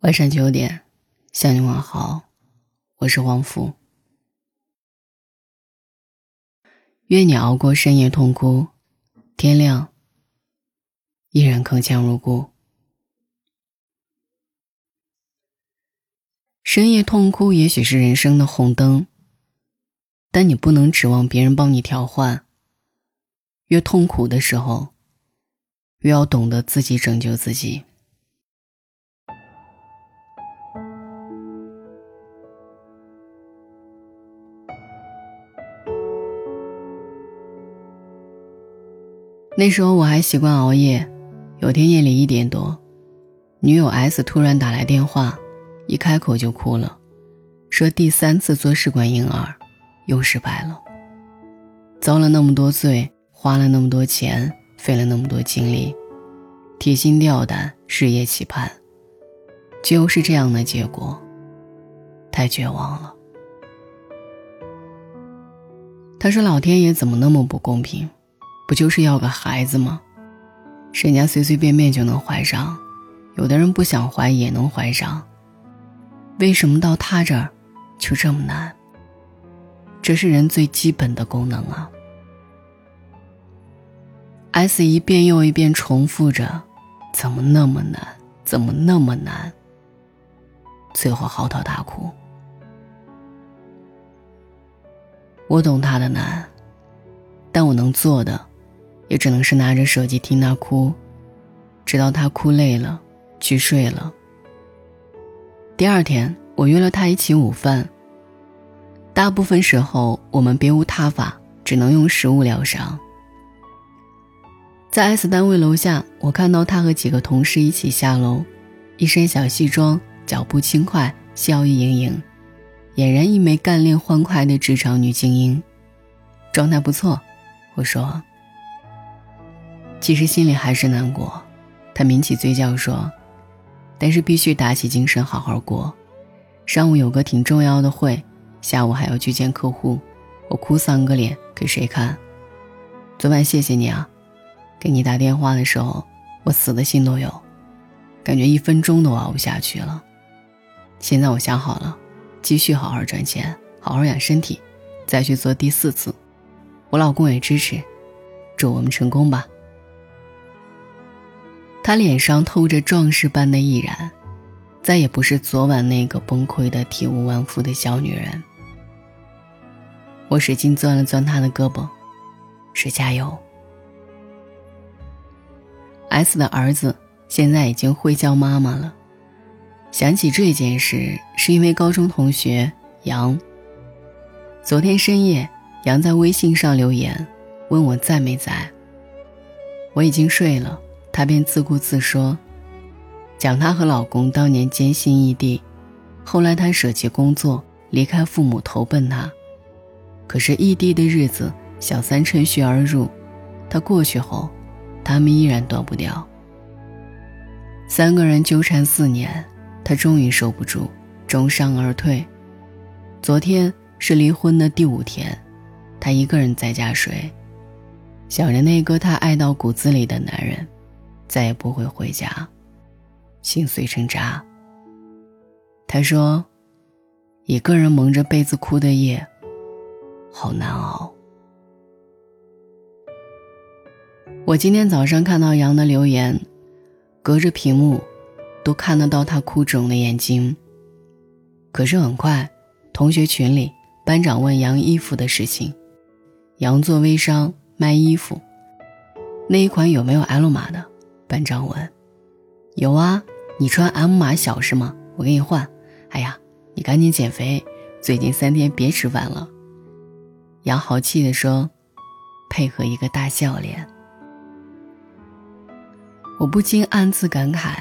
晚上九点，向你问好，我是王福。愿你熬过深夜痛哭，天亮依然铿锵如故。深夜痛哭也许是人生的红灯，但你不能指望别人帮你调换。越痛苦的时候，越要懂得自己拯救自己。那时候我还习惯熬夜，有天夜里一点多，女友 S 突然打来电话，一开口就哭了，说第三次做试管婴儿，又失败了。遭了那么多罪，花了那么多钱，费了那么多精力，提心吊胆，日夜期盼，就是这样的结果，太绝望了。他说：“老天爷怎么那么不公平？”不就是要个孩子吗？人家随随便便就能怀上，有的人不想怀也能怀上，为什么到他这儿就这么难？这是人最基本的功能啊！S 一遍又一遍重复着：“怎么那么难？怎么那么难？”最后嚎啕大哭。我懂他的难，但我能做的。也只能是拿着手机听他哭，直到他哭累了，去睡了。第二天，我约了他一起午饭。大部分时候，我们别无他法，只能用食物疗伤。在 S 单位楼下，我看到他和几个同事一起下楼，一身小西装，脚步轻快，笑意盈盈，俨然一枚干练欢快的职场女精英，状态不错。我说。其实心里还是难过，他抿起嘴角说：“但是必须打起精神好好过。上午有个挺重要的会，下午还要去见客户，我哭丧个脸给谁看？昨晚谢谢你啊，给你打电话的时候，我死的心都有，感觉一分钟都熬不下去了。现在我想好了，继续好好赚钱，好好养身体，再去做第四次。我老公也支持，祝我们成功吧。”他脸上透着壮士般的毅然，再也不是昨晚那个崩溃的体无完肤的小女人。我使劲攥了攥他的胳膊，是加油。S 的儿子现在已经会叫妈妈了。想起这件事，是因为高中同学杨。昨天深夜，杨在微信上留言，问我在没在。我已经睡了。她便自顾自说，讲她和老公当年艰辛异地，后来她舍弃工作，离开父母投奔他。可是异地的日子，小三趁虚而入，他过去后，他们依然断不掉。三个人纠缠四年，他终于受不住，重伤而退。昨天是离婚的第五天，他一个人在家睡，想着那个他爱到骨子里的男人。再也不会回家，心碎成渣。他说：“一个人蒙着被子哭的夜，好难熬。”我今天早上看到杨的留言，隔着屏幕，都看得到他哭肿的眼睛。可是很快，同学群里班长问杨衣服的事情，杨做微商卖衣服，那一款有没有 L 码的？班长问：“有啊，你穿 M 码小是吗？我给你换。哎呀，你赶紧减肥，最近三天别吃饭了。”杨豪气地说，配合一个大笑脸。我不禁暗自感慨：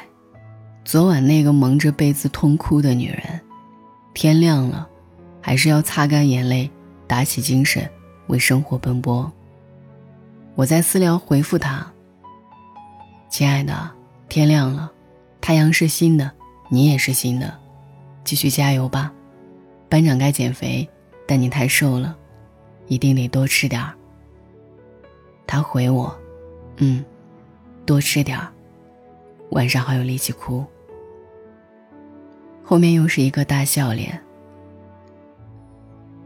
昨晚那个蒙着被子痛哭的女人，天亮了，还是要擦干眼泪，打起精神，为生活奔波。我在私聊回复她。亲爱的，天亮了，太阳是新的，你也是新的，继续加油吧。班长该减肥，但你太瘦了，一定得多吃点儿。他回我，嗯，多吃点儿，晚上好有力气哭。后面又是一个大笑脸。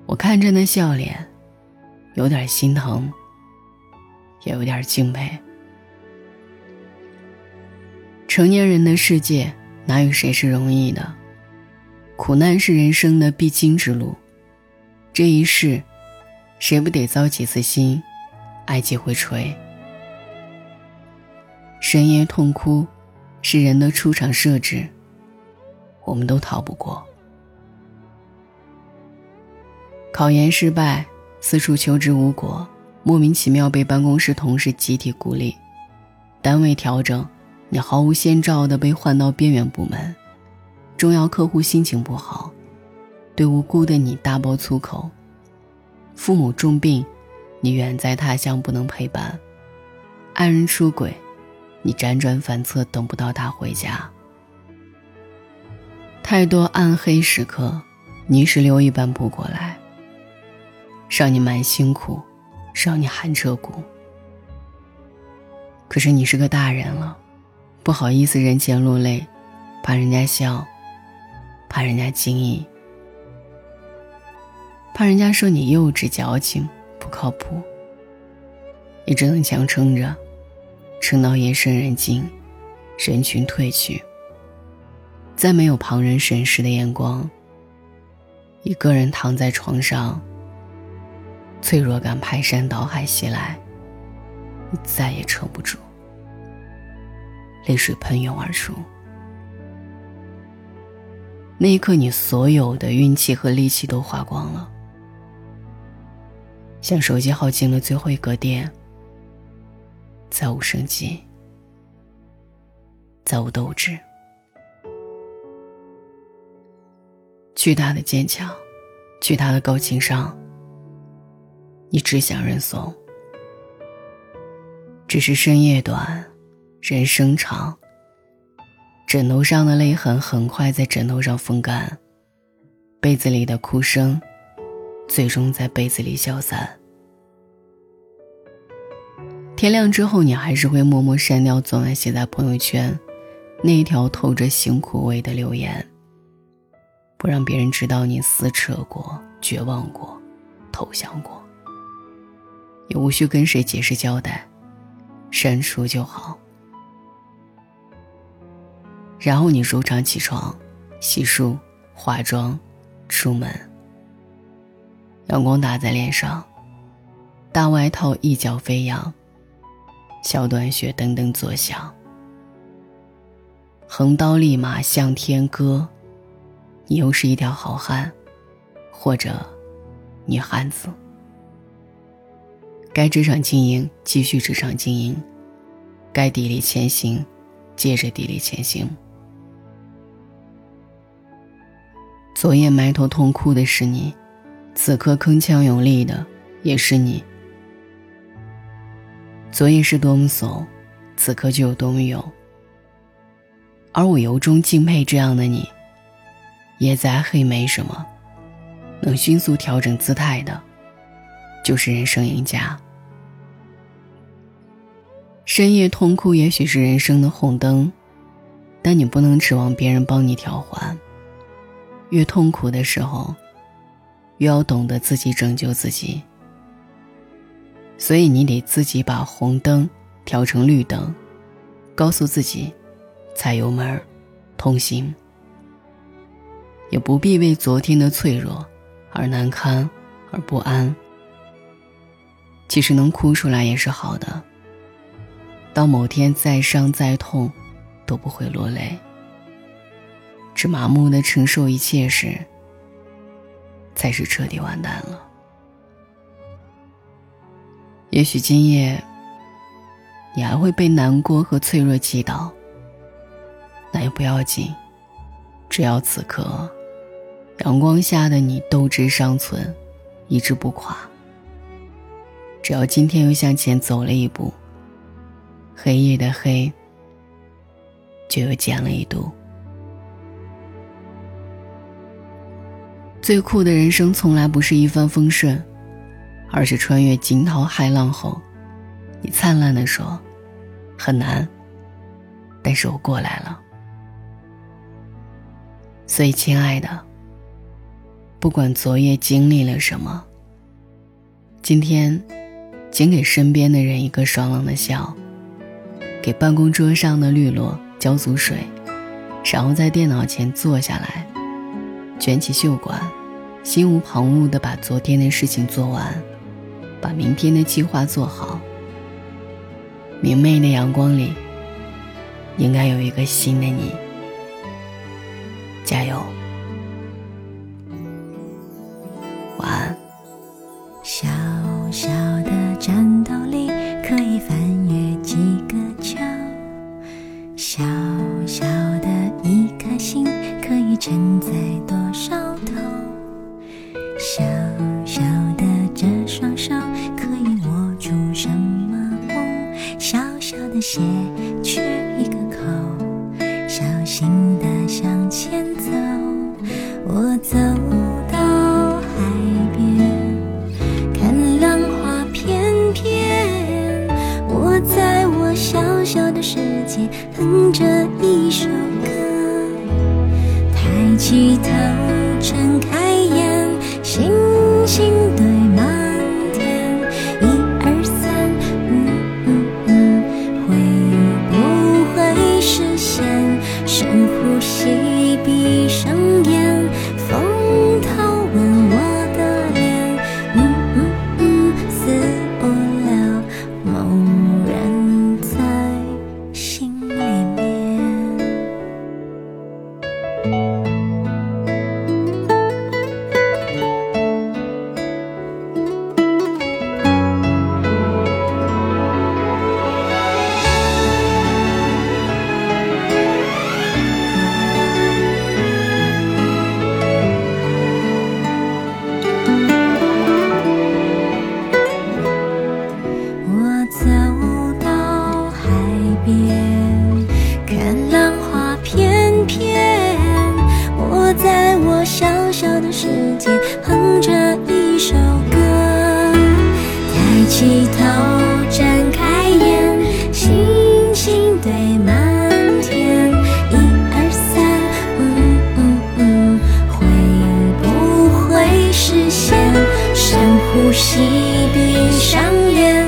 我看着那笑脸，有点心疼，也有点敬佩。成年人的世界，哪有谁是容易的？苦难是人生的必经之路。这一世，谁不得遭几次心，挨几回锤？深夜痛哭，是人的出场设置。我们都逃不过。考研失败，四处求职无果，莫名其妙被办公室同事集体孤立，单位调整，你毫无先兆的被换到边缘部门，重要客户心情不好，对无辜的你大爆粗口，父母重病，你远在他乡不能陪伴，爱人出轨，你辗转反侧等不到他回家。太多暗黑时刻，泥石流一般扑过来，让你蛮辛苦，让你寒彻骨。可是你是个大人了，不好意思人前落泪，怕人家笑，怕人家惊异，怕人家说你幼稚矫情不靠谱，你只能强撑着，撑到夜深人静，人群退去。再没有旁人审视的眼光，一个人躺在床上，脆弱感排山倒海袭来，你再也撑不住，泪水喷涌而出。那一刻，你所有的运气和力气都花光了，像手机耗尽了最后一格电，再无生机，再无斗志。巨大的坚强，巨大的高情商。你只想认怂，只是深夜短，人生长。枕头上的泪痕很快在枕头上风干，被子里的哭声，最终在被子里消散。天亮之后，你还是会默默删掉昨晚写在朋友圈那一条透着辛苦味的留言。不让别人知道你撕扯过、绝望过、投降过，也无需跟谁解释交代，删除就好。然后你如常起床、洗漱、化妆、出门。阳光打在脸上，大外套一角飞扬，小短靴噔噔作响，横刀立马向天歌。你又是一条好汉，或者女汉子。该职场经营，继续职场经营；该砥砺前行，接着砥砺前行。昨夜埋头痛哭的是你，此刻铿锵有力的也是你。昨夜是多么怂，此刻就有多么勇。而我由衷敬佩这样的你。也再黑没什么，能迅速调整姿态的，就是人生赢家。深夜痛哭也许是人生的红灯，但你不能指望别人帮你调换。越痛苦的时候，越要懂得自己拯救自己。所以你得自己把红灯调成绿灯，告诉自己，踩油门，通行。也不必为昨天的脆弱而难堪而不安。其实能哭出来也是好的。当某天再伤再痛，都不会落泪。只麻木的承受一切时，才是彻底完蛋了。也许今夜，你还会被难过和脆弱击倒。那也不要紧，只要此刻。阳光下的你斗志尚存，意志不垮。只要今天又向前走了一步，黑夜的黑就又减了一度。最酷的人生从来不是一帆风顺，而是穿越惊涛骇浪后，你灿烂的说：“很难，但是我过来了。”所以，亲爱的，不管昨夜经历了什么，今天，请给身边的人一个爽朗的笑，给办公桌上的绿萝浇足水，然后在电脑前坐下来，卷起袖管，心无旁骛地把昨天的事情做完，把明天的计划做好。明媚的阳光里，应该有一个新的你。鞋，缺一个口，小心的向前走。我走到海边，看浪花翩翩。我在我小小的世界哼着一首歌，抬起头，睁开呼吸闭上眼